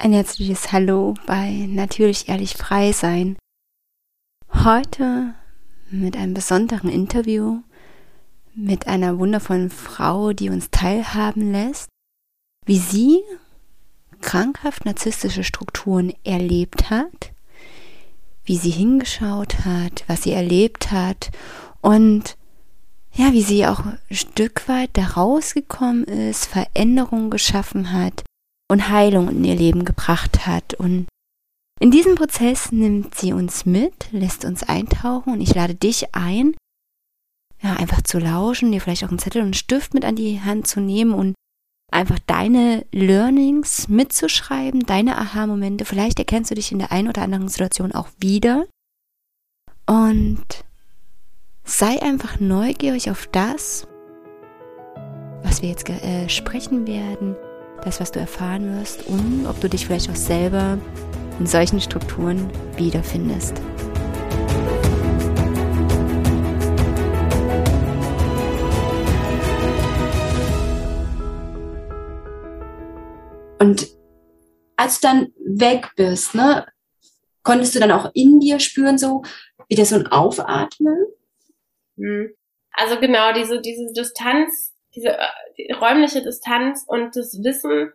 Ein herzliches Hallo bei Natürlich Ehrlich Frei Sein. Heute mit einem besonderen Interview mit einer wundervollen Frau, die uns teilhaben lässt, wie sie krankhaft narzisstische Strukturen erlebt hat, wie sie hingeschaut hat, was sie erlebt hat und ja, wie sie auch ein Stück weit da rausgekommen ist, Veränderungen geschaffen hat und Heilung in ihr Leben gebracht hat. Und in diesem Prozess nimmt sie uns mit, lässt uns eintauchen und ich lade dich ein, ja, einfach zu lauschen, dir vielleicht auch einen Zettel und einen Stift mit an die Hand zu nehmen und einfach deine Learnings mitzuschreiben, deine Aha-Momente. Vielleicht erkennst du dich in der einen oder anderen Situation auch wieder. Und sei einfach neugierig auf das, was wir jetzt äh, sprechen werden das, was du erfahren wirst und ob du dich vielleicht auch selber in solchen Strukturen wiederfindest. Und als du dann weg bist, ne, konntest du dann auch in dir spüren, so wieder so ein Aufatmen? Hm. Also genau, diese, diese Distanz diese äh, die räumliche Distanz und das Wissen,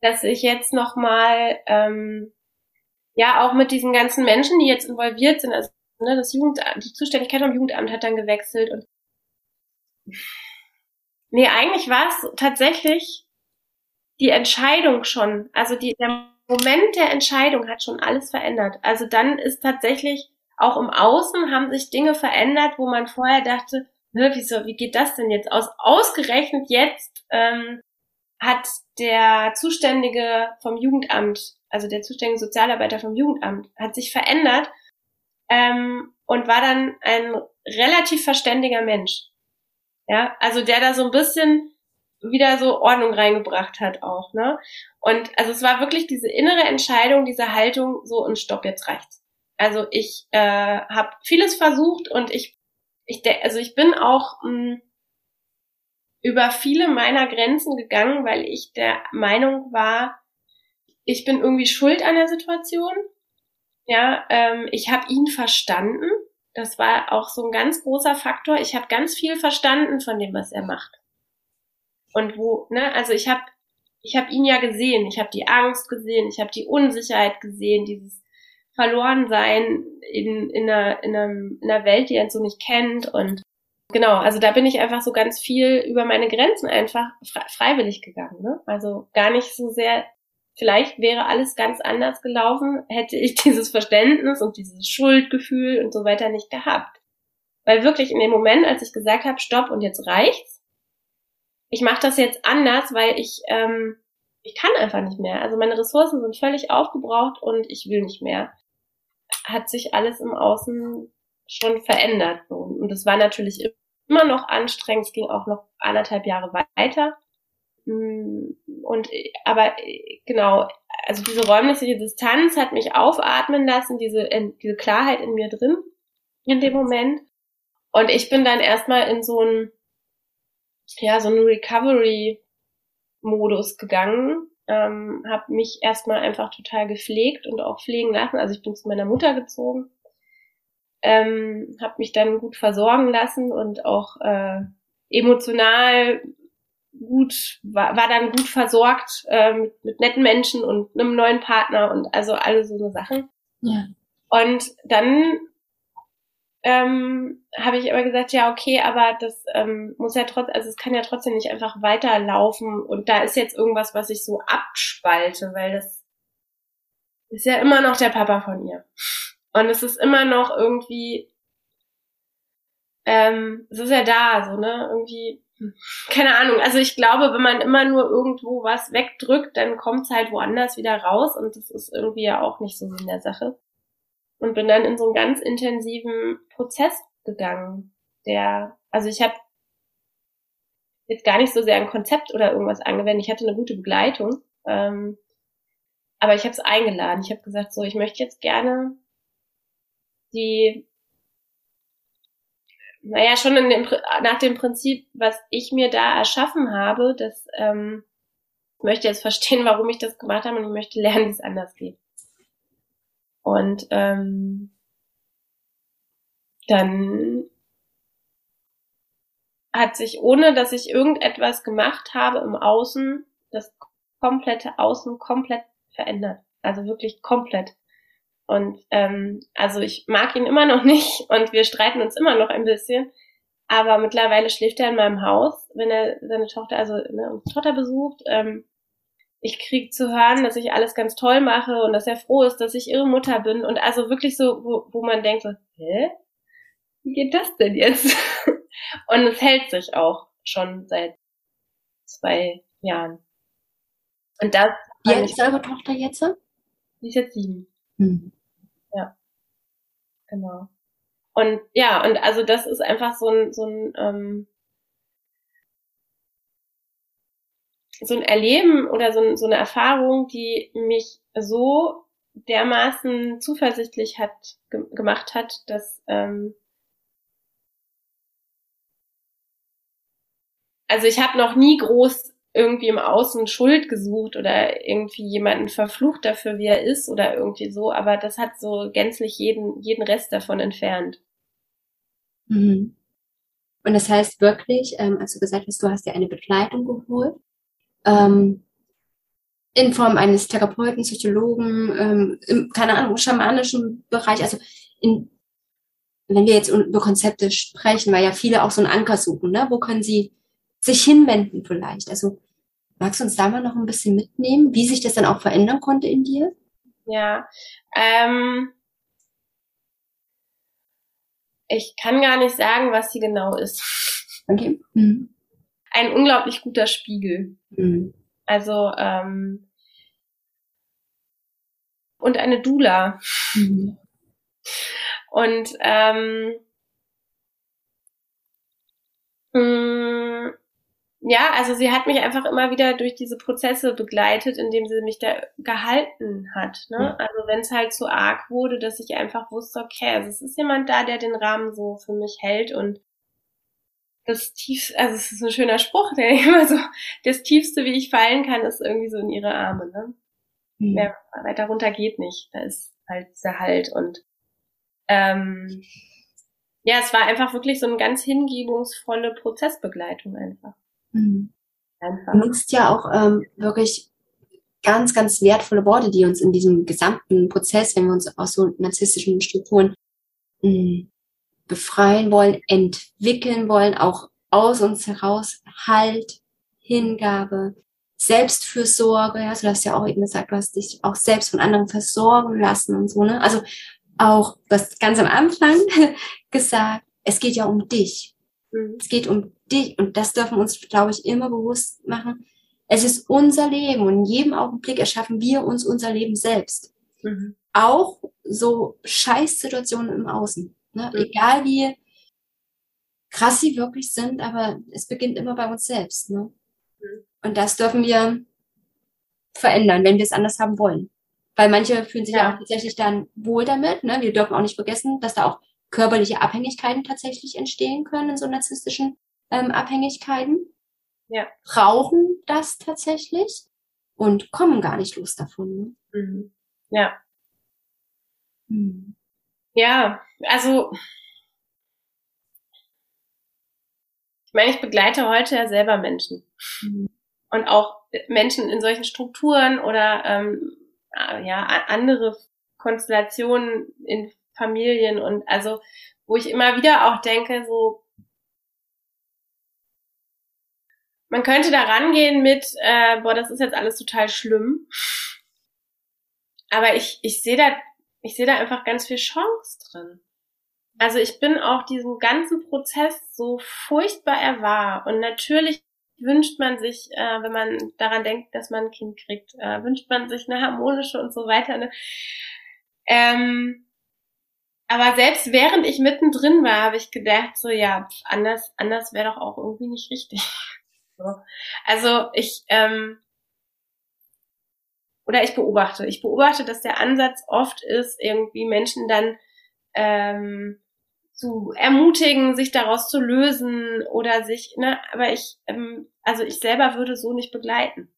dass ich jetzt nochmal, ähm, ja, auch mit diesen ganzen Menschen, die jetzt involviert sind, also ne, das Jugendamt, die Zuständigkeit vom Jugendamt hat dann gewechselt und nee, eigentlich war es tatsächlich die Entscheidung schon, also die, der Moment der Entscheidung hat schon alles verändert. Also dann ist tatsächlich auch im Außen haben sich Dinge verändert, wo man vorher dachte, ne, wieso, wie geht das denn jetzt aus? Ausgerechnet jetzt ähm, hat der Zuständige vom Jugendamt, also der zuständige Sozialarbeiter vom Jugendamt, hat sich verändert ähm, und war dann ein relativ verständiger Mensch. Ja, also der da so ein bisschen wieder so Ordnung reingebracht hat auch, ne? Und also es war wirklich diese innere Entscheidung, diese Haltung, so und stopp, jetzt reicht's. Also ich äh, habe vieles versucht und ich ich also ich bin auch mh, hm, über viele meiner Grenzen gegangen, weil ich der Meinung war, ich bin irgendwie schuld an der Situation. Ja, ähm, ich habe ihn verstanden. Das war auch so ein ganz großer Faktor. Ich habe ganz viel verstanden von dem, was er macht. Und wo, ne, also ich habe ich habe ihn ja gesehen, ich habe die Angst gesehen, ich habe die Unsicherheit gesehen, dieses verloren sein in, in, einer, in, einem, in einer Welt, die er so nicht kennt. Und genau, also da bin ich einfach so ganz viel über meine Grenzen einfach freiwillig gegangen. Ne? Also gar nicht so sehr, vielleicht wäre alles ganz anders gelaufen, hätte ich dieses Verständnis und dieses Schuldgefühl und so weiter nicht gehabt. Weil wirklich in dem Moment, als ich gesagt habe, stopp und jetzt reicht's, ich mache das jetzt anders, weil ich ähm, ich kann einfach nicht mehr. Also meine Ressourcen sind völlig aufgebraucht und ich will nicht mehr hat sich alles im Außen schon verändert. Und das war natürlich immer noch anstrengend. Es ging auch noch anderthalb Jahre weiter. Mm, und, aber genau, also diese räumliche Distanz hat mich aufatmen lassen, diese, diese Klarheit in mir drin in dem Moment. Und ich bin dann erstmal in so ein, ja, so einen Recovery-Modus gegangen, ähm, habe mich erstmal einfach total gepflegt und auch pflegen lassen. Also ich bin zu meiner Mutter gezogen, ähm, habe mich dann gut versorgen lassen und auch äh, emotional gut war, war dann gut versorgt äh, mit, mit netten Menschen und einem neuen Partner und also alle so eine Sachen. Ja. Und dann ähm, habe ich aber gesagt, ja, okay, aber das ähm, muss ja trotzdem, also es kann ja trotzdem nicht einfach weiterlaufen und da ist jetzt irgendwas, was ich so abspalte, weil das ist ja immer noch der Papa von ihr. Und es ist immer noch irgendwie, ähm, es ist ja da, so, ne, irgendwie, keine Ahnung, also ich glaube, wenn man immer nur irgendwo was wegdrückt, dann kommt's halt woanders wieder raus und das ist irgendwie ja auch nicht so in der Sache und bin dann in so einen ganz intensiven Prozess gegangen, der, also ich habe jetzt gar nicht so sehr ein Konzept oder irgendwas angewendet. Ich hatte eine gute Begleitung, ähm, aber ich habe es eingeladen. Ich habe gesagt, so, ich möchte jetzt gerne die, naja, schon in dem, nach dem Prinzip, was ich mir da erschaffen habe, dass ähm, möchte jetzt verstehen, warum ich das gemacht habe und ich möchte lernen, wie es anders geht. Und ähm, dann hat sich, ohne dass ich irgendetwas gemacht habe im Außen, das komplette Außen komplett verändert. Also wirklich komplett. Und ähm, also ich mag ihn immer noch nicht und wir streiten uns immer noch ein bisschen. Aber mittlerweile schläft er in meinem Haus, wenn er seine Tochter, also ne, unsere Tochter besucht. Ähm, ich krieg zu hören, dass ich alles ganz toll mache und dass er froh ist, dass ich ihre Mutter bin. Und also wirklich so, wo, wo man denkt so, hä? Wie geht das denn jetzt? und es hält sich auch schon seit zwei Jahren. Und das. Wie alt ist eure Tochter jetzt? Die ist jetzt sieben. Hm. Ja. Genau. Und ja, und also das ist einfach so ein, so ein, ähm, so ein Erleben oder so, so eine Erfahrung, die mich so dermaßen zuversichtlich hat ge gemacht hat, dass ähm, also ich habe noch nie groß irgendwie im Außen Schuld gesucht oder irgendwie jemanden verflucht dafür, wie er ist oder irgendwie so, aber das hat so gänzlich jeden, jeden Rest davon entfernt. Mhm. Und das heißt wirklich, ähm, als du gesagt hast, du hast dir eine Begleitung geholt, ähm, in Form eines Therapeuten, Psychologen, ähm, im, keine Ahnung, schamanischen Bereich, also in, wenn wir jetzt über Konzepte sprechen, weil ja viele auch so einen Anker suchen, ne? wo können sie sich hinwenden vielleicht. Also magst du uns da mal noch ein bisschen mitnehmen, wie sich das dann auch verändern konnte in dir? Ja, ähm, ich kann gar nicht sagen, was sie genau ist. Okay. Mhm. Ein unglaublich guter Spiegel. Mhm. Also ähm, und eine Dula. Mhm. Und ähm, mh, mm, ja, also sie hat mich einfach immer wieder durch diese Prozesse begleitet, indem sie mich da gehalten hat. Ne? Also wenn es halt zu arg wurde, dass ich einfach wusste, okay, also es ist jemand da, der den Rahmen so für mich hält und das tiefste, also es ist ein schöner Spruch, der immer so, das tiefste, wie ich fallen kann, ist irgendwie so in ihre Arme. Ne? Mhm. Mehr weiter runter geht nicht. Da ist halt dieser Halt und ähm, ja, es war einfach wirklich so eine ganz hingebungsvolle Prozessbegleitung einfach. Mhm. Du nutzt ja auch ähm, wirklich ganz, ganz wertvolle Worte, die uns in diesem gesamten Prozess, wenn wir uns aus so narzisstischen Strukturen mh, mm, befreien wollen, entwickeln wollen, auch aus uns heraus Halt, Hingabe, Selbstfürsorge, ja, du hast ja auch eben gesagt, du hast dich auch selbst von anderen versorgen lassen und so, ne? Also auch, du hast ganz am Anfang gesagt, es geht ja um dich. Mhm. Es geht um dich, und das dürfen wir uns, glaube ich, immer bewusst machen. Es ist unser Leben und in jedem Augenblick erschaffen wir uns unser Leben selbst. Mhm. Auch so Scheißsituationen im Außen. Ne? Mhm. Egal wie krass sie wirklich sind, aber es beginnt immer bei uns selbst. Ne? Mhm. Und das dürfen wir verändern, wenn wir es anders haben wollen. Weil manche fühlen sich ja, ja auch tatsächlich dann wohl damit. Ne? Wir dürfen auch nicht vergessen, dass da auch körperliche Abhängigkeiten tatsächlich entstehen können in so narzisstischen ähm, Abhängigkeiten. Ja. Brauchen das tatsächlich und kommen gar nicht los davon. Ne? Mhm. Ja. Mhm. Ja, also ich meine, ich begleite heute ja selber Menschen. Mhm. Und auch Menschen in solchen Strukturen oder ähm, ja, andere Konstellationen in Familien und also, wo ich immer wieder auch denke, so, man könnte da rangehen mit, äh, boah, das ist jetzt alles total schlimm. Aber ich, ich sehe da, ich sehe da einfach ganz viel Chance drin. Also ich bin auch diesem ganzen Prozess so furchtbar erwahr. Und natürlich wünscht man sich, äh, wenn man daran denkt, dass man ein Kind kriegt, äh, wünscht man sich eine harmonische und so weiter. Ne? Ähm, aber selbst während ich mittendrin war, habe ich gedacht, so ja, anders, anders wäre doch auch irgendwie nicht richtig. So. Also ich, ähm, oder ich beobachte, ich beobachte, dass der Ansatz oft ist, irgendwie Menschen dann ähm, zu ermutigen, sich daraus zu lösen oder sich, ne, aber ich, ähm, also ich selber würde so nicht begleiten.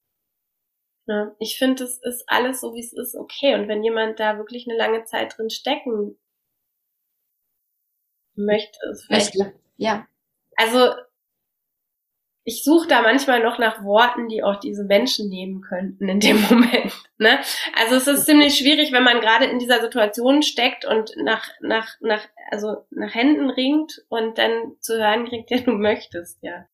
Ja, ich finde, es ist alles so, wie es ist, okay. Und wenn jemand da wirklich eine lange Zeit drin stecken möchte, ist vielleicht. Ja. Also, ich suche da manchmal noch nach Worten, die auch diese Menschen nehmen könnten in dem Moment. Ne? Also es ist ziemlich schwierig, wenn man gerade in dieser Situation steckt und nach, nach, nach, also nach Händen ringt und dann zu hören kriegt, ja, du möchtest, ja.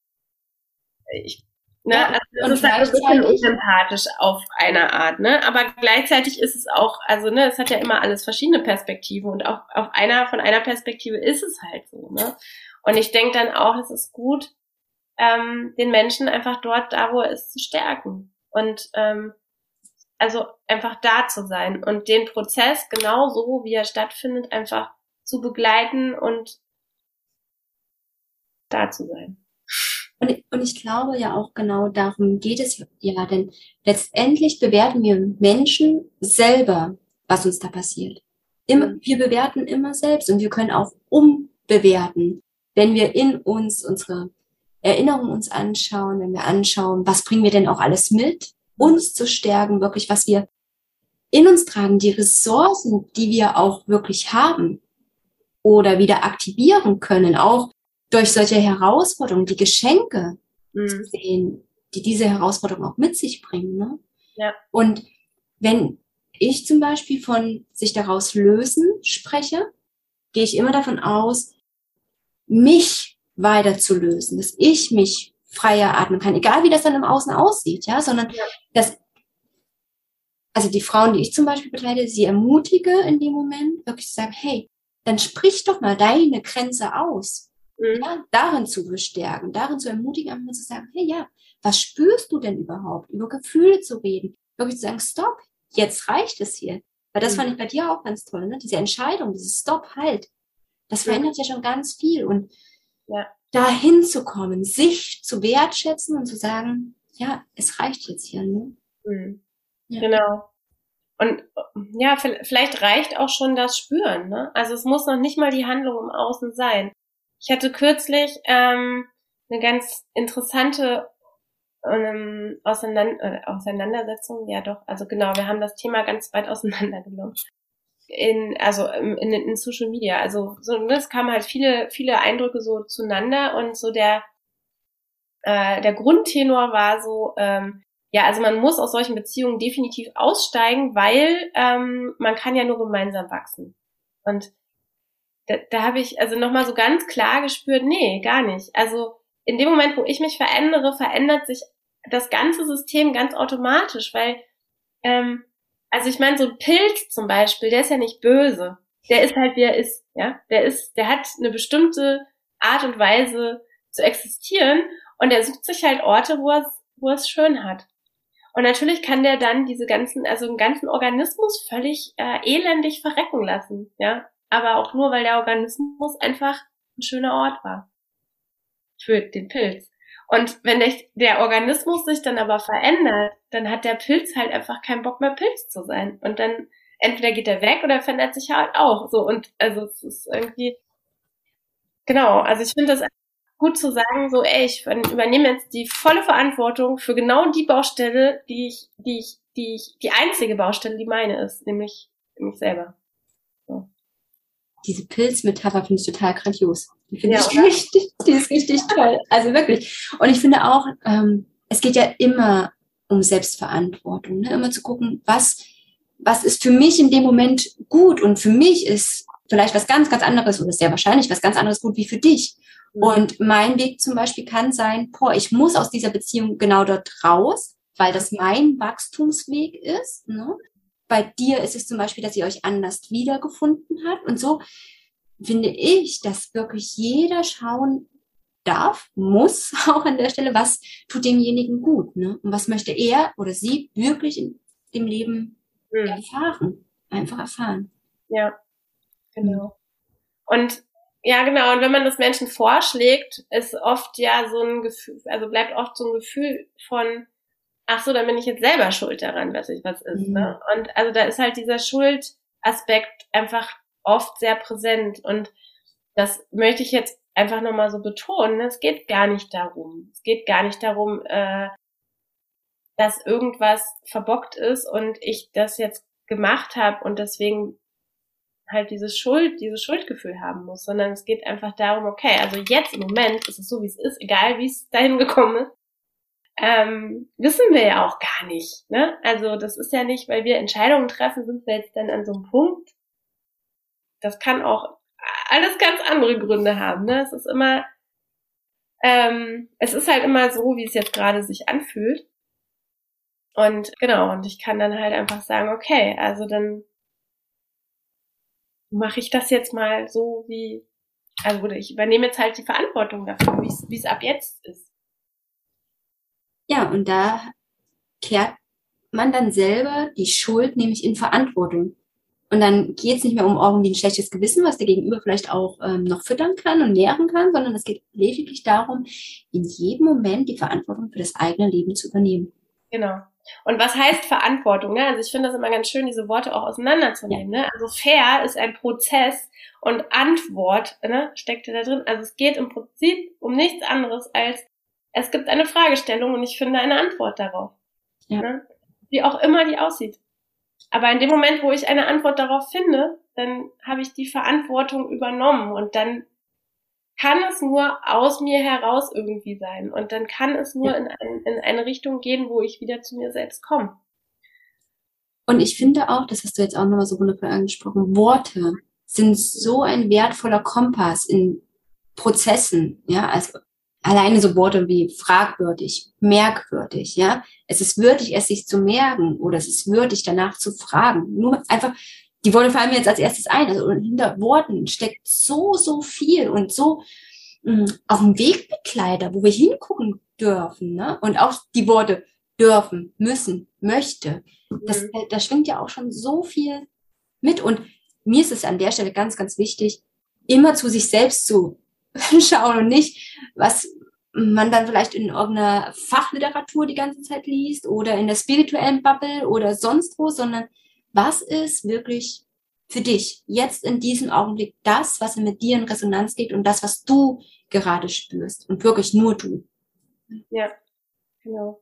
Ich Ne? Ja, also das ist halt ein bisschen unsympathisch auf eine Art, ne? Aber gleichzeitig ist es auch, also ne, es hat ja immer alles verschiedene Perspektiven und auch auf einer von einer Perspektive ist es halt so, ne? Und ich denke dann auch, es ist gut, ähm, den Menschen einfach dort, da wo er ist, zu stärken und ähm, also einfach da zu sein und den Prozess genauso, wie er stattfindet, einfach zu begleiten und da zu sein. Und, und ich glaube ja auch genau darum geht es ja, denn letztendlich bewerten wir Menschen selber, was uns da passiert. Immer, mhm. wir bewerten immer selbst und wir können auch umbewerten, wenn wir in uns unsere Erinnerungen uns anschauen, wenn wir anschauen, was bringen wir denn auch alles mit, uns zu stärken, wirklich, was wir in uns tragen, die Ressourcen, die wir auch wirklich haben oder wieder aktivieren können, auch durch solche Herausforderungen, die Geschenke mhm. zu sehen, die diese Herausforderung auch mit sich bringen. Ne? Ja. Und wenn ich zum Beispiel von sich daraus lösen spreche, gehe ich immer davon aus, mich weiter zu lösen, dass ich mich freier atmen kann, egal wie das dann im Außen aussieht, ja, sondern ja. dass also die Frauen, die ich zum Beispiel begleite, sie ermutige in dem Moment, wirklich zu sagen, hey, dann sprich doch mal deine Grenze aus mhm. ja, darin zu bestärken, darin zu ermutigen, einfach zu sagen, hey ja, was spürst du denn überhaupt? Über Gefühle zu reden, wirklich zu sagen, stopp, jetzt reicht es hier. Weil das mhm. fand ich bei dir auch ganz toll, ne? Diese Entscheidung, dieses Stopp, halt. Das verändert ja, ja schon ganz viel. Und ja. dahin zu kommen, sich zu wertschätzen und zu sagen, ja, es reicht jetzt hier, ne? Mhm. Ja. Genau. Und ja, vielleicht reicht auch schon das Spüren. Ne? Also es muss noch nicht mal die Handlung im Außen sein. Ich hatte kürzlich ähm, eine ganz interessante ähm, Auseinander äh, Auseinandersetzung, ja doch, also genau, wir haben das Thema ganz weit auseinandergenommen. In, also in, in, in Social Media. Also so, es kamen halt viele, viele Eindrücke so zueinander und so der, äh, der Grundtenor war so, ähm, ja, also man muss aus solchen Beziehungen definitiv aussteigen, weil ähm, man kann ja nur gemeinsam wachsen. Und da, da habe ich also nochmal so ganz klar gespürt, nee, gar nicht. Also in dem Moment, wo ich mich verändere, verändert sich das ganze System ganz automatisch, weil, ähm, also ich meine, so ein Pilz zum Beispiel, der ist ja nicht böse. Der ist halt, wie er ist, ja. Der ist, der hat eine bestimmte Art und Weise zu existieren und er sucht sich halt Orte, wo er es, wo es schön hat. Und natürlich kann der dann diese ganzen, also einen ganzen Organismus völlig äh, elendig verrecken lassen, ja aber auch nur, weil der Organismus einfach ein schöner Ort war für den Pilz. Und wenn der, Organismus sich dann aber verändert, dann hat der Pilz halt einfach keinen Bock mehr Pilz zu sein. Und dann entweder geht er weg oder verändert sich halt auch. So und also es ist irgendwie genau. Also ich finde das gut zu sagen, so ey, ich übernehme jetzt die volle Verantwortung für genau die Baustelle, die ich, die ich, die ich, die einzige Baustelle, die meine ist, nämlich mich selber diese Pilzmetapher finde ich total grandios. Die finde ja, ich oder? richtig, die ist richtig toll. Also wirklich. Und ich finde auch, ähm, es geht ja immer um Selbstverantwortung, ne? immer zu gucken, was, was ist für mich in dem Moment gut und für mich ist vielleicht was ganz, ganz anderes oder sehr wahrscheinlich was ganz anderes gut wie für dich. Mhm. Und mein Weg zum Beispiel kann sein, boah, ich muss aus dieser Beziehung genau dort raus, weil das mein Wachstumsweg ist. Ne? Bei dir ist es zum Beispiel, dass ihr euch anders wiedergefunden habt. Und so finde ich, dass wirklich jeder schauen darf, muss auch an der Stelle, was tut demjenigen gut. Ne? Und was möchte er oder sie wirklich in dem Leben mhm. erfahren. Einfach erfahren. Ja, genau. Und ja, genau. Und wenn man das Menschen vorschlägt, ist oft ja so ein Gefühl, also bleibt oft so ein Gefühl von, ach so, dann bin ich jetzt selber schuld daran, dass ich was ist. Ne? Mhm. Ne? Und also da ist halt dieser Schuldaspekt einfach oft sehr präsent. Und das möchte ich jetzt einfach nochmal so betonen. Es geht gar nicht darum. Es geht gar nicht darum, äh, dass irgendwas verbockt ist und ich das jetzt gemacht habe und deswegen halt dieses Schuld, dieses Schuldgefühl haben muss, sondern es geht einfach darum, okay, also jetzt im Moment ist es so, wie es ist, egal wie es dahin gekommen ist, ähm, wissen wir ja auch gar nicht. Ne? Also das ist ja nicht, weil wir Entscheidungen treffen, sind wir jetzt dann an so einem Punkt. Das kann auch alles ganz andere Gründe haben. Ne? Es ist immer, ähm, es ist halt immer so, wie es jetzt gerade sich anfühlt. Und genau, und ich kann dann halt einfach sagen, okay, also dann mache ich das jetzt mal so wie, also ich übernehme jetzt halt die Verantwortung dafür, wie es ab jetzt ist. Ja, und da kehrt man dann selber die Schuld nämlich in Verantwortung. Und dann geht es nicht mehr um irgendwie ein schlechtes Gewissen, was der Gegenüber vielleicht auch ähm, noch füttern kann und nähren kann, sondern es geht lediglich darum, in jedem Moment die Verantwortung für das eigene Leben zu übernehmen. Genau. Und was heißt Verantwortung? Ne? Also ich finde das immer ganz schön, diese Worte auch auseinanderzunehmen. Ja. Ne? Also fair ist ein Prozess und Antwort ne, steckt da drin. Also es geht im Prinzip um nichts anderes als es gibt eine Fragestellung und ich finde eine Antwort darauf. Ja. Ne? Wie auch immer die aussieht. Aber in dem Moment, wo ich eine Antwort darauf finde, dann habe ich die Verantwortung übernommen und dann kann es nur aus mir heraus irgendwie sein und dann kann es nur ja. in, ein, in eine Richtung gehen, wo ich wieder zu mir selbst komme. Und ich finde auch, das hast du jetzt auch nochmal so wundervoll angesprochen, Worte sind so ein wertvoller Kompass in Prozessen, ja, also alleine so Worte wie fragwürdig, merkwürdig, ja. Es ist würdig, es sich zu merken oder es ist würdig, danach zu fragen. Nur einfach, die Worte fallen mir jetzt als erstes ein. Also hinter Worten steckt so, so viel und so mh, mm, auch ein Wegbegleiter, wo wir hingucken dürfen, ne? Und auch die Worte dürfen, müssen, möchte. Das, mhm. da schwingt ja auch schon so viel mit. Und mir ist es an der Stelle ganz, ganz wichtig, immer zu sich selbst zu schauen und nicht, was man dann vielleicht in irgendeiner Fachliteratur die ganze Zeit liest oder in der spirituellen Bubble oder sonst wo, sondern was ist wirklich für dich jetzt in diesem Augenblick das, was mit dir in Resonanz geht und das, was du gerade spürst und wirklich nur du. Ja, genau.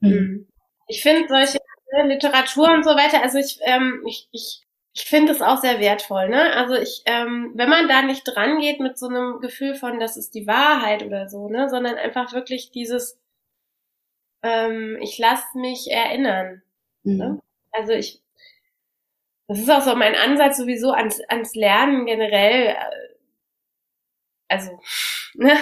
Hm. Ich finde solche Literatur und so weiter, also ich, ähm, ich, ich ich finde es auch sehr wertvoll, ne? Also ich, ähm, wenn man da nicht dran geht mit so einem Gefühl von, das ist die Wahrheit oder so, ne, sondern einfach wirklich dieses, ähm, ich lasse mich erinnern. Ne? Mhm. Ne? Also ich, das ist auch so mein Ansatz sowieso ans, ans Lernen generell. Äh, also, ne?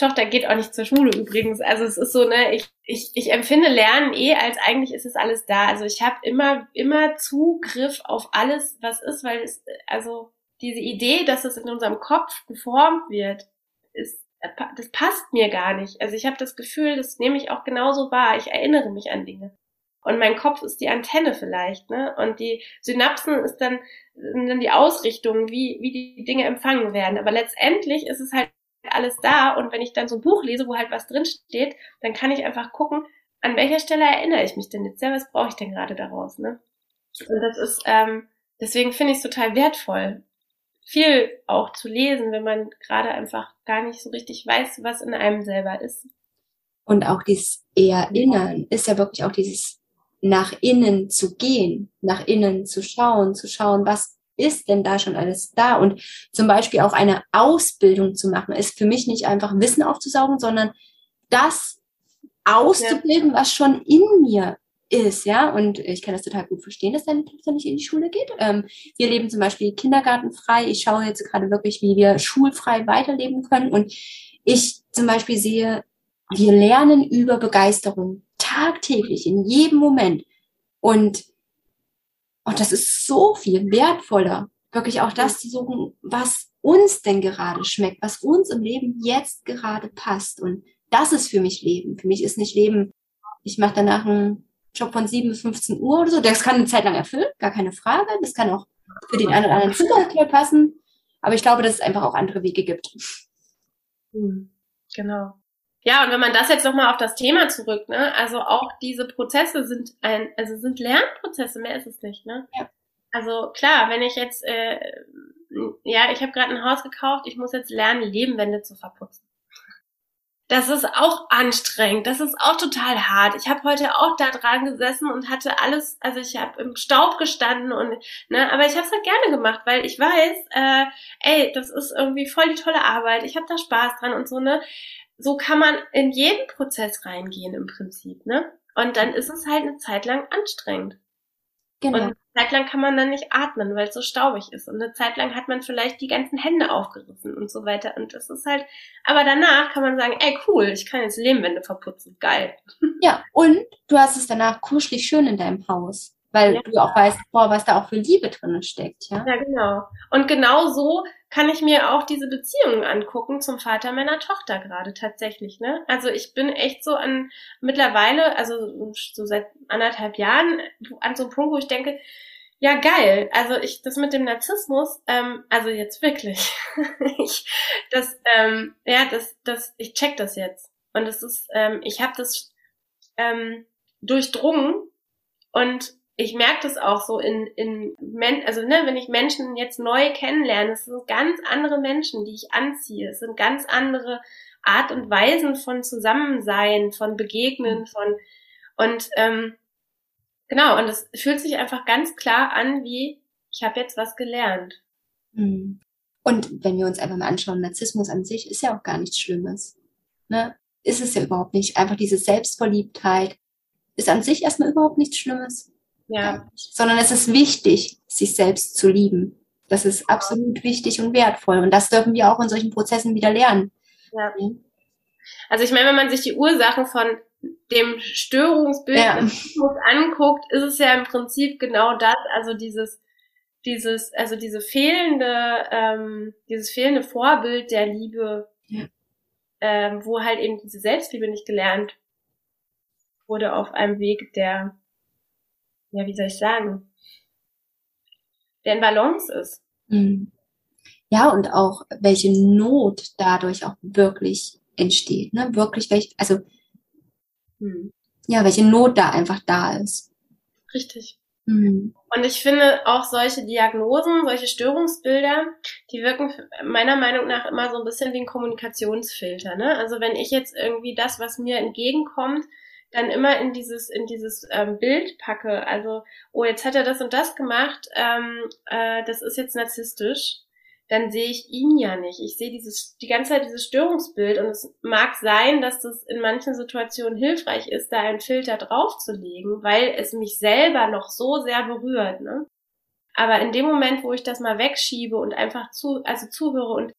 Tochter geht auch nicht zur Schule übrigens. Also es ist so, ne, ich, ich, ich empfinde Lernen eh als eigentlich ist es alles da. Also ich habe immer, immer Zugriff auf alles, was ist, weil es, also diese Idee, dass es in unserem Kopf geformt wird, ist, das passt mir gar nicht. Also ich habe das Gefühl, das nehme ich auch genauso wahr. Ich erinnere mich an Dinge. Und mein Kopf ist die Antenne vielleicht, ne? Und die Synapsen ist dann, sind dann die Ausrichtung, wie, wie die Dinge empfangen werden. Aber letztendlich ist es halt alles da und wenn ich dann so ein Buch lese, wo halt was drin steht, dann kann ich einfach gucken, an welcher Stelle erinnere ich mich denn jetzt? Ja, was brauche ich denn gerade daraus, ne? Und das ist, ähm, deswegen finde ich es total wertvoll, viel auch zu lesen, wenn man gerade einfach gar nicht so richtig weiß, was in einem selber ist. Und auch dieses Erinnern ist ja wirklich auch dieses nach innen zu gehen, nach innen zu schauen, zu schauen, was ist denn da schon alles da? Und zum Beispiel auch eine Ausbildung zu machen, ist für mich nicht einfach Wissen aufzusaugen, sondern das auszubilden, ja. was schon in mir ist, ja. Und ich kann das total gut verstehen, dass deine Tochter nicht in die Schule geht. Ähm, wir leben zum Beispiel kindergartenfrei. Ich schaue jetzt gerade wirklich, wie wir schulfrei weiterleben können. Und ich zum Beispiel sehe, wir lernen über Begeisterung tagtäglich, in jedem Moment. Und und das ist so viel wertvoller, wirklich auch das zu suchen, was uns denn gerade schmeckt, was uns im Leben jetzt gerade passt. Und das ist für mich Leben. Für mich ist nicht Leben, ich mache danach einen Job von 7 bis 15 Uhr oder so. Das kann eine Zeit lang erfüllen, gar keine Frage. Das kann auch für den einen oder anderen super passen. Aber ich glaube, dass es einfach auch andere Wege gibt. Hm, genau. Ja, und wenn man das jetzt nochmal auf das Thema zurück, ne, also auch diese Prozesse sind ein, also sind Lernprozesse, mehr ist es nicht, ne? Ja. Also klar, wenn ich jetzt, äh, ja, ich habe gerade ein Haus gekauft, ich muss jetzt lernen, Lebenwände zu verputzen. das ist auch anstrengend, das ist auch total hart. Ich habe heute auch da dran gesessen und hatte alles, also ich habe im Staub gestanden und ne, aber ich habe es halt gerne gemacht, weil ich weiß, äh, ey, das ist irgendwie voll die tolle Arbeit. Ich habe da Spaß dran und so ne. So kann man in jeden Prozess reingehen im Prinzip, ne? Und dann ist es halt eine Zeit lang anstrengend. Genau. Und eine Zeit lang kann man dann nicht atmen, weil es so staubig ist. Und eine Zeit lang hat man vielleicht die ganzen Hände aufgerissen und so weiter. Und das ist halt, aber danach kann man sagen, ey cool, ich kann jetzt Lehmwände verputzen. Geil. Ja, und du hast es danach kuschelig schön in deinem Haus. Weil ja. du auch weißt, boah, was da auch für Liebe drin steckt, ja? Ja, genau. Und genau so kann ich mir auch diese Beziehungen angucken zum Vater meiner Tochter gerade tatsächlich, ne? Also ich bin echt so an mittlerweile, also so seit anderthalb Jahren an so einem Punkt, wo ich denke, ja geil, also ich das mit dem Narzissmus, ähm, also jetzt wirklich, ich, das, ähm, ja, das, das, ich check das jetzt und es ist, ähm, ich habe das ähm, durchdrungen und ich merke das auch so in, in Men also ne, wenn ich Menschen jetzt neu kennenlerne, es sind ganz andere Menschen, die ich anziehe. Es sind ganz andere Art und Weisen von Zusammensein, von Begegnen, von und ähm, genau, und es fühlt sich einfach ganz klar an, wie ich habe jetzt was gelernt. Hm. Und wenn wir uns einfach mal anschauen, Narzissmus an sich ist ja auch gar nichts Schlimmes. Ne? Ist es ja überhaupt nicht. Einfach diese Selbstverliebtheit ist an sich erstmal überhaupt nichts Schlimmes. Ja. Sondern es ist wichtig, sich selbst zu lieben. Das ist absolut wichtig und wertvoll. Und das dürfen wir auch in solchen Prozessen wieder lernen. Ja. Also ich meine, wenn man sich die Ursachen von dem Störungsbild ja. anguckt, ist es ja im Prinzip genau das, also dieses, dieses, also diese fehlende, ähm, dieses fehlende Vorbild der Liebe, ja. ähm, wo halt eben diese Selbstliebe nicht gelernt wurde auf einem Weg, der ja, wie soll ich sagen, der in Balance ist. Mhm. Ja, und auch welche Not dadurch auch wirklich entsteht, ne? Wirklich welche, also hm. ja, welche Not da einfach da ist. Richtig. Mhm. Und ich finde auch solche Diagnosen, solche Störungsbilder, die wirken meiner Meinung nach immer so ein bisschen wie ein Kommunikationsfilter. Ne? Also wenn ich jetzt irgendwie das, was mir entgegenkommt, dann immer in dieses in dieses ähm, Bild packe. Also, oh, jetzt hat er das und das gemacht, ähm, äh, das ist jetzt narzisstisch, dann sehe ich ihn ja nicht. Ich sehe dieses die ganze Zeit dieses Störungsbild und es mag sein, dass das in manchen Situationen hilfreich ist, da einen Filter draufzulegen, weil es mich selber noch so sehr berührt. Ne? Aber in dem Moment, wo ich das mal wegschiebe und einfach zu, also zuhöre und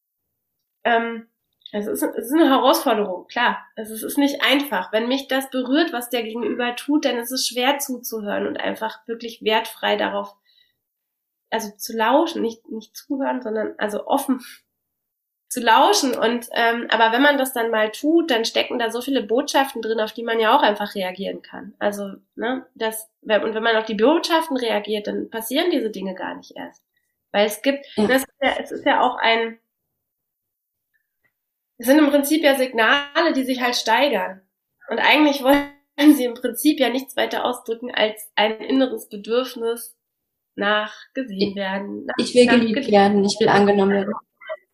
ähm, es ist, es ist eine Herausforderung, klar. Also es ist nicht einfach. Wenn mich das berührt, was der Gegenüber tut, dann ist es schwer zuzuhören und einfach wirklich wertfrei darauf, also zu lauschen, nicht, nicht zuhören, sondern also offen zu lauschen. Und ähm, aber wenn man das dann mal tut, dann stecken da so viele Botschaften drin, auf die man ja auch einfach reagieren kann. Also, ne, das, und wenn man auf die Botschaften reagiert, dann passieren diese Dinge gar nicht erst. Weil es gibt, ja. das ist ja, es ist ja auch ein, es sind im Prinzip ja Signale, die sich halt steigern. Und eigentlich wollen sie im Prinzip ja nichts weiter ausdrücken als ein inneres Bedürfnis nach gesehen werden. Nach, ich will geliebt werden, ich will angenommen werden.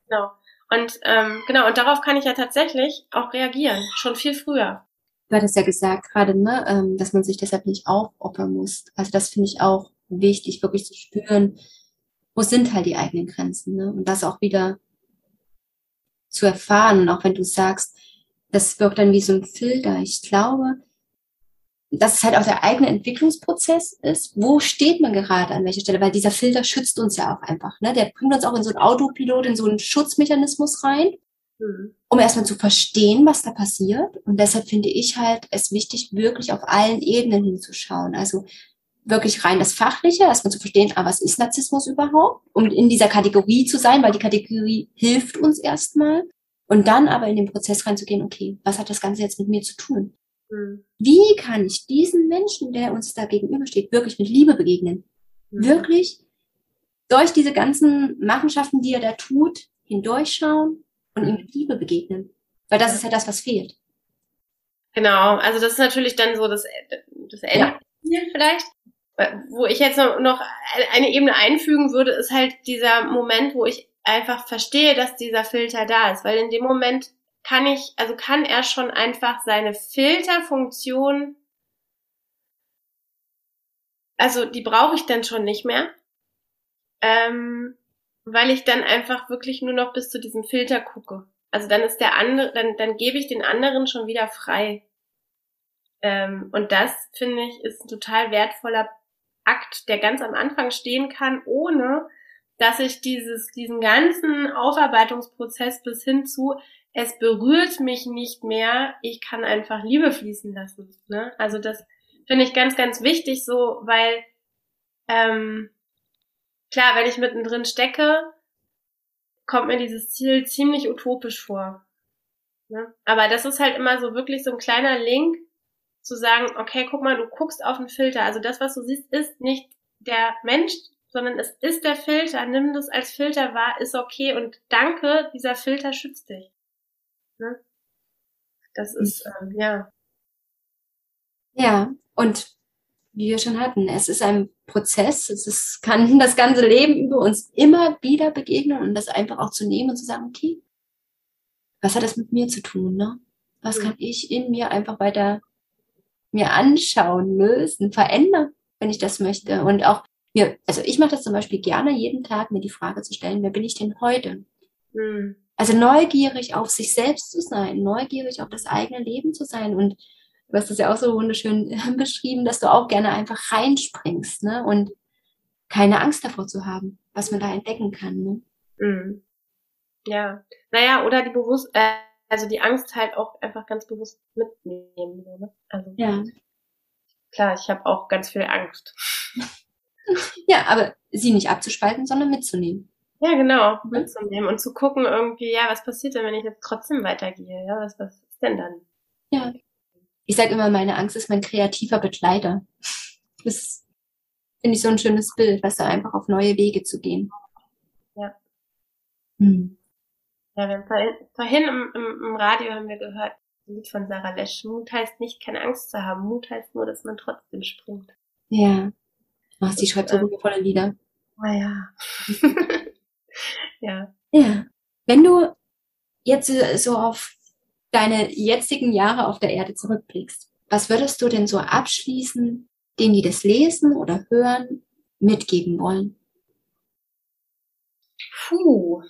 Genau. Und ähm, genau, und darauf kann ich ja tatsächlich auch reagieren, schon viel früher. Du hattest ja gesagt gerade, ne, ähm, dass man sich deshalb nicht aufopfern muss. Also das finde ich auch wichtig, wirklich zu spüren, wo sind halt die eigenen Grenzen, ne? Und das auch wieder zu erfahren, auch wenn du sagst, das wirkt dann wie so ein Filter. Ich glaube, dass es halt auch der eigene Entwicklungsprozess ist. Wo steht man gerade an welcher Stelle? Weil dieser Filter schützt uns ja auch einfach. Ne? Der bringt uns auch in so einen Autopilot, in so einen Schutzmechanismus rein, mhm. um erstmal zu verstehen, was da passiert. Und deshalb finde ich halt es wichtig, wirklich auf allen Ebenen hinzuschauen. Also wirklich rein das Fachliche, erstmal zu verstehen, ah, was ist Narzissmus überhaupt, um in dieser Kategorie zu sein, weil die Kategorie hilft uns erstmal. Und dann aber in den Prozess reinzugehen, okay, was hat das Ganze jetzt mit mir zu tun? Mhm. Wie kann ich diesen Menschen, der uns da gegenübersteht, wirklich mit Liebe begegnen? Mhm. Wirklich durch diese ganzen Machenschaften, die er da tut, hindurchschauen und ihm mit Liebe begegnen. Weil das ist ja das, was fehlt. Genau, also das ist natürlich dann so das, das Ende ja. vielleicht wo ich jetzt noch eine Ebene einfügen würde, ist halt dieser Moment, wo ich einfach verstehe, dass dieser Filter da ist, weil in dem Moment kann ich, also kann er schon einfach seine Filterfunktion, also die brauche ich dann schon nicht mehr, ähm, weil ich dann einfach wirklich nur noch bis zu diesem Filter gucke. Also dann ist der andere, dann, dann gebe ich den anderen schon wieder frei. Ähm, und das, finde ich, ist ein total wertvoller Akt, der ganz am Anfang stehen kann, ohne dass ich dieses, diesen ganzen Aufarbeitungsprozess bis hin zu, es berührt mich nicht mehr, ich kann einfach Liebe fließen lassen. Ne? Also das finde ich ganz, ganz wichtig so, weil ähm, klar, wenn ich mittendrin stecke, kommt mir dieses Ziel ziemlich utopisch vor. Ne? Aber das ist halt immer so wirklich so ein kleiner Link, zu sagen, okay, guck mal, du guckst auf den Filter. Also das, was du siehst, ist nicht der Mensch, sondern es ist der Filter. Nimm das als Filter wahr, ist okay und danke, dieser Filter schützt dich. Ne? Das ist, ähm, ja. Ja, und wie wir schon hatten, es ist ein Prozess, es ist, kann das ganze Leben über uns immer wieder begegnen und das einfach auch zu nehmen und zu sagen, okay, was hat das mit mir zu tun, ne? Was kann ich in mir einfach weiter mir anschauen, lösen, verändern, wenn ich das möchte. Und auch mir, also ich mache das zum Beispiel gerne, jeden Tag mir die Frage zu stellen, wer bin ich denn heute? Mhm. Also neugierig auf sich selbst zu sein, neugierig auf das eigene Leben zu sein. Und du hast das ja auch so wunderschön beschrieben, dass du auch gerne einfach reinspringst, ne? Und keine Angst davor zu haben, was man da entdecken kann, ne? Mhm. Ja. Naja, oder die Bewusst äh, also die Angst halt auch einfach ganz bewusst mitnehmen. Ne? Also ja. klar, ich habe auch ganz viel Angst. ja, aber sie nicht abzuspalten, sondern mitzunehmen. Ja, genau, mhm. mitzunehmen und zu gucken irgendwie, ja, was passiert denn, wenn ich jetzt trotzdem weitergehe? Ja, was, was ist denn dann? Ja. Ich sage immer, meine Angst ist mein kreativer Begleiter. Das finde ich so ein schönes Bild, was da einfach auf neue Wege zu gehen. Ja. Hm. Ja, wir haben vorhin im, im, im Radio haben wir gehört, ein Lied von Sarah Lesch. Mut heißt nicht, keine Angst zu haben. Mut heißt nur, dass man trotzdem springt. Ja. Ach, sie schreibt so wundervolle Lieder. Ah ja. ja. Ja. Wenn du jetzt so auf deine jetzigen Jahre auf der Erde zurückblickst, was würdest du denn so abschließen, denen die das lesen oder hören, mitgeben wollen? Puh,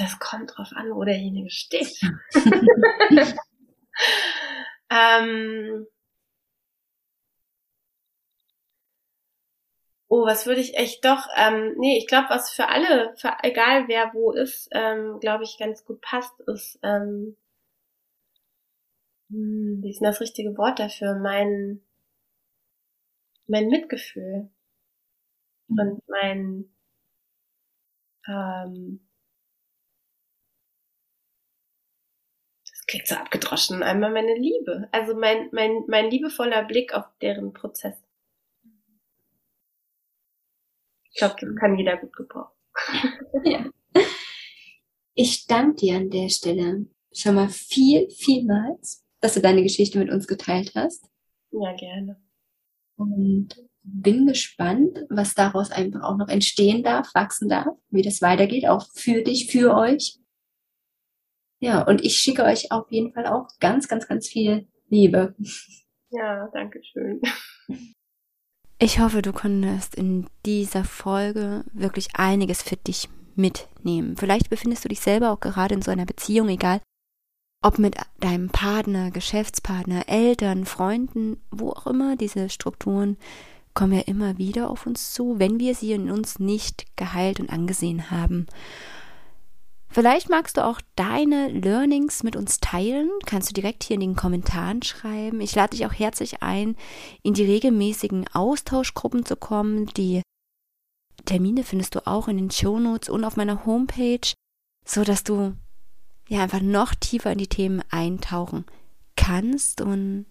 das kommt drauf an, wo derjenige steht. ähm, oh, was würde ich echt doch, ähm, nee, ich glaube, was für alle, für, egal wer wo ist, ähm, glaube ich, ganz gut passt, ist, ähm, hm, wie ist denn das richtige Wort dafür? Mein, mein Mitgefühl und mein, ähm, klingt so abgedroschen, einmal meine Liebe. Also mein, mein, mein liebevoller Blick auf deren Prozess. Ich glaube, das kann jeder gut gebrauchen. Ja. Ich danke dir an der Stelle schon mal viel, vielmals, dass du deine Geschichte mit uns geteilt hast. Ja, gerne. Und bin gespannt, was daraus einfach auch noch entstehen darf, wachsen darf, wie das weitergeht, auch für dich, für euch. Ja, und ich schicke euch auf jeden Fall auch ganz, ganz, ganz viel Liebe. Ja, danke schön. Ich hoffe, du konntest in dieser Folge wirklich einiges für dich mitnehmen. Vielleicht befindest du dich selber auch gerade in so einer Beziehung, egal ob mit deinem Partner, Geschäftspartner, Eltern, Freunden, wo auch immer, diese Strukturen kommen ja immer wieder auf uns zu, wenn wir sie in uns nicht geheilt und angesehen haben. Vielleicht magst du auch deine Learnings mit uns teilen. Kannst du direkt hier in den Kommentaren schreiben. Ich lade dich auch herzlich ein, in die regelmäßigen Austauschgruppen zu kommen. Die Termine findest du auch in den Shownotes und auf meiner Homepage, so dass du ja einfach noch tiefer in die Themen eintauchen kannst. Und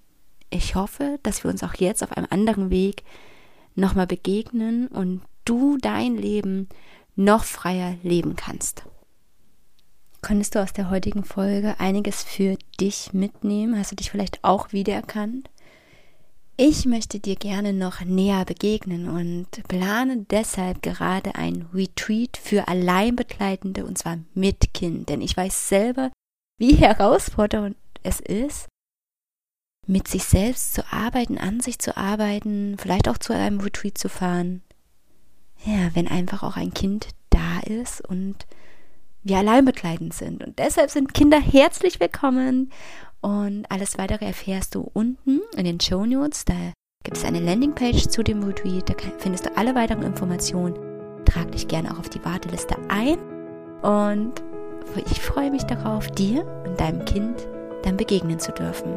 ich hoffe, dass wir uns auch jetzt auf einem anderen Weg nochmal begegnen und du dein Leben noch freier leben kannst. Konntest du aus der heutigen Folge einiges für dich mitnehmen? Hast du dich vielleicht auch wiedererkannt? Ich möchte dir gerne noch näher begegnen und plane deshalb gerade ein Retreat für Alleinbegleitende und zwar mit Kind. Denn ich weiß selber, wie herausfordernd es ist, mit sich selbst zu arbeiten, an sich zu arbeiten, vielleicht auch zu einem Retreat zu fahren. Ja, wenn einfach auch ein Kind da ist und wir allein begleitend sind. Und deshalb sind Kinder herzlich willkommen. Und alles weitere erfährst du unten in den Show Notes. Da gibt es eine Landingpage zu dem Retreat. Da findest du alle weiteren Informationen. Trag dich gerne auch auf die Warteliste ein. Und ich freue mich darauf, dir und deinem Kind dann begegnen zu dürfen.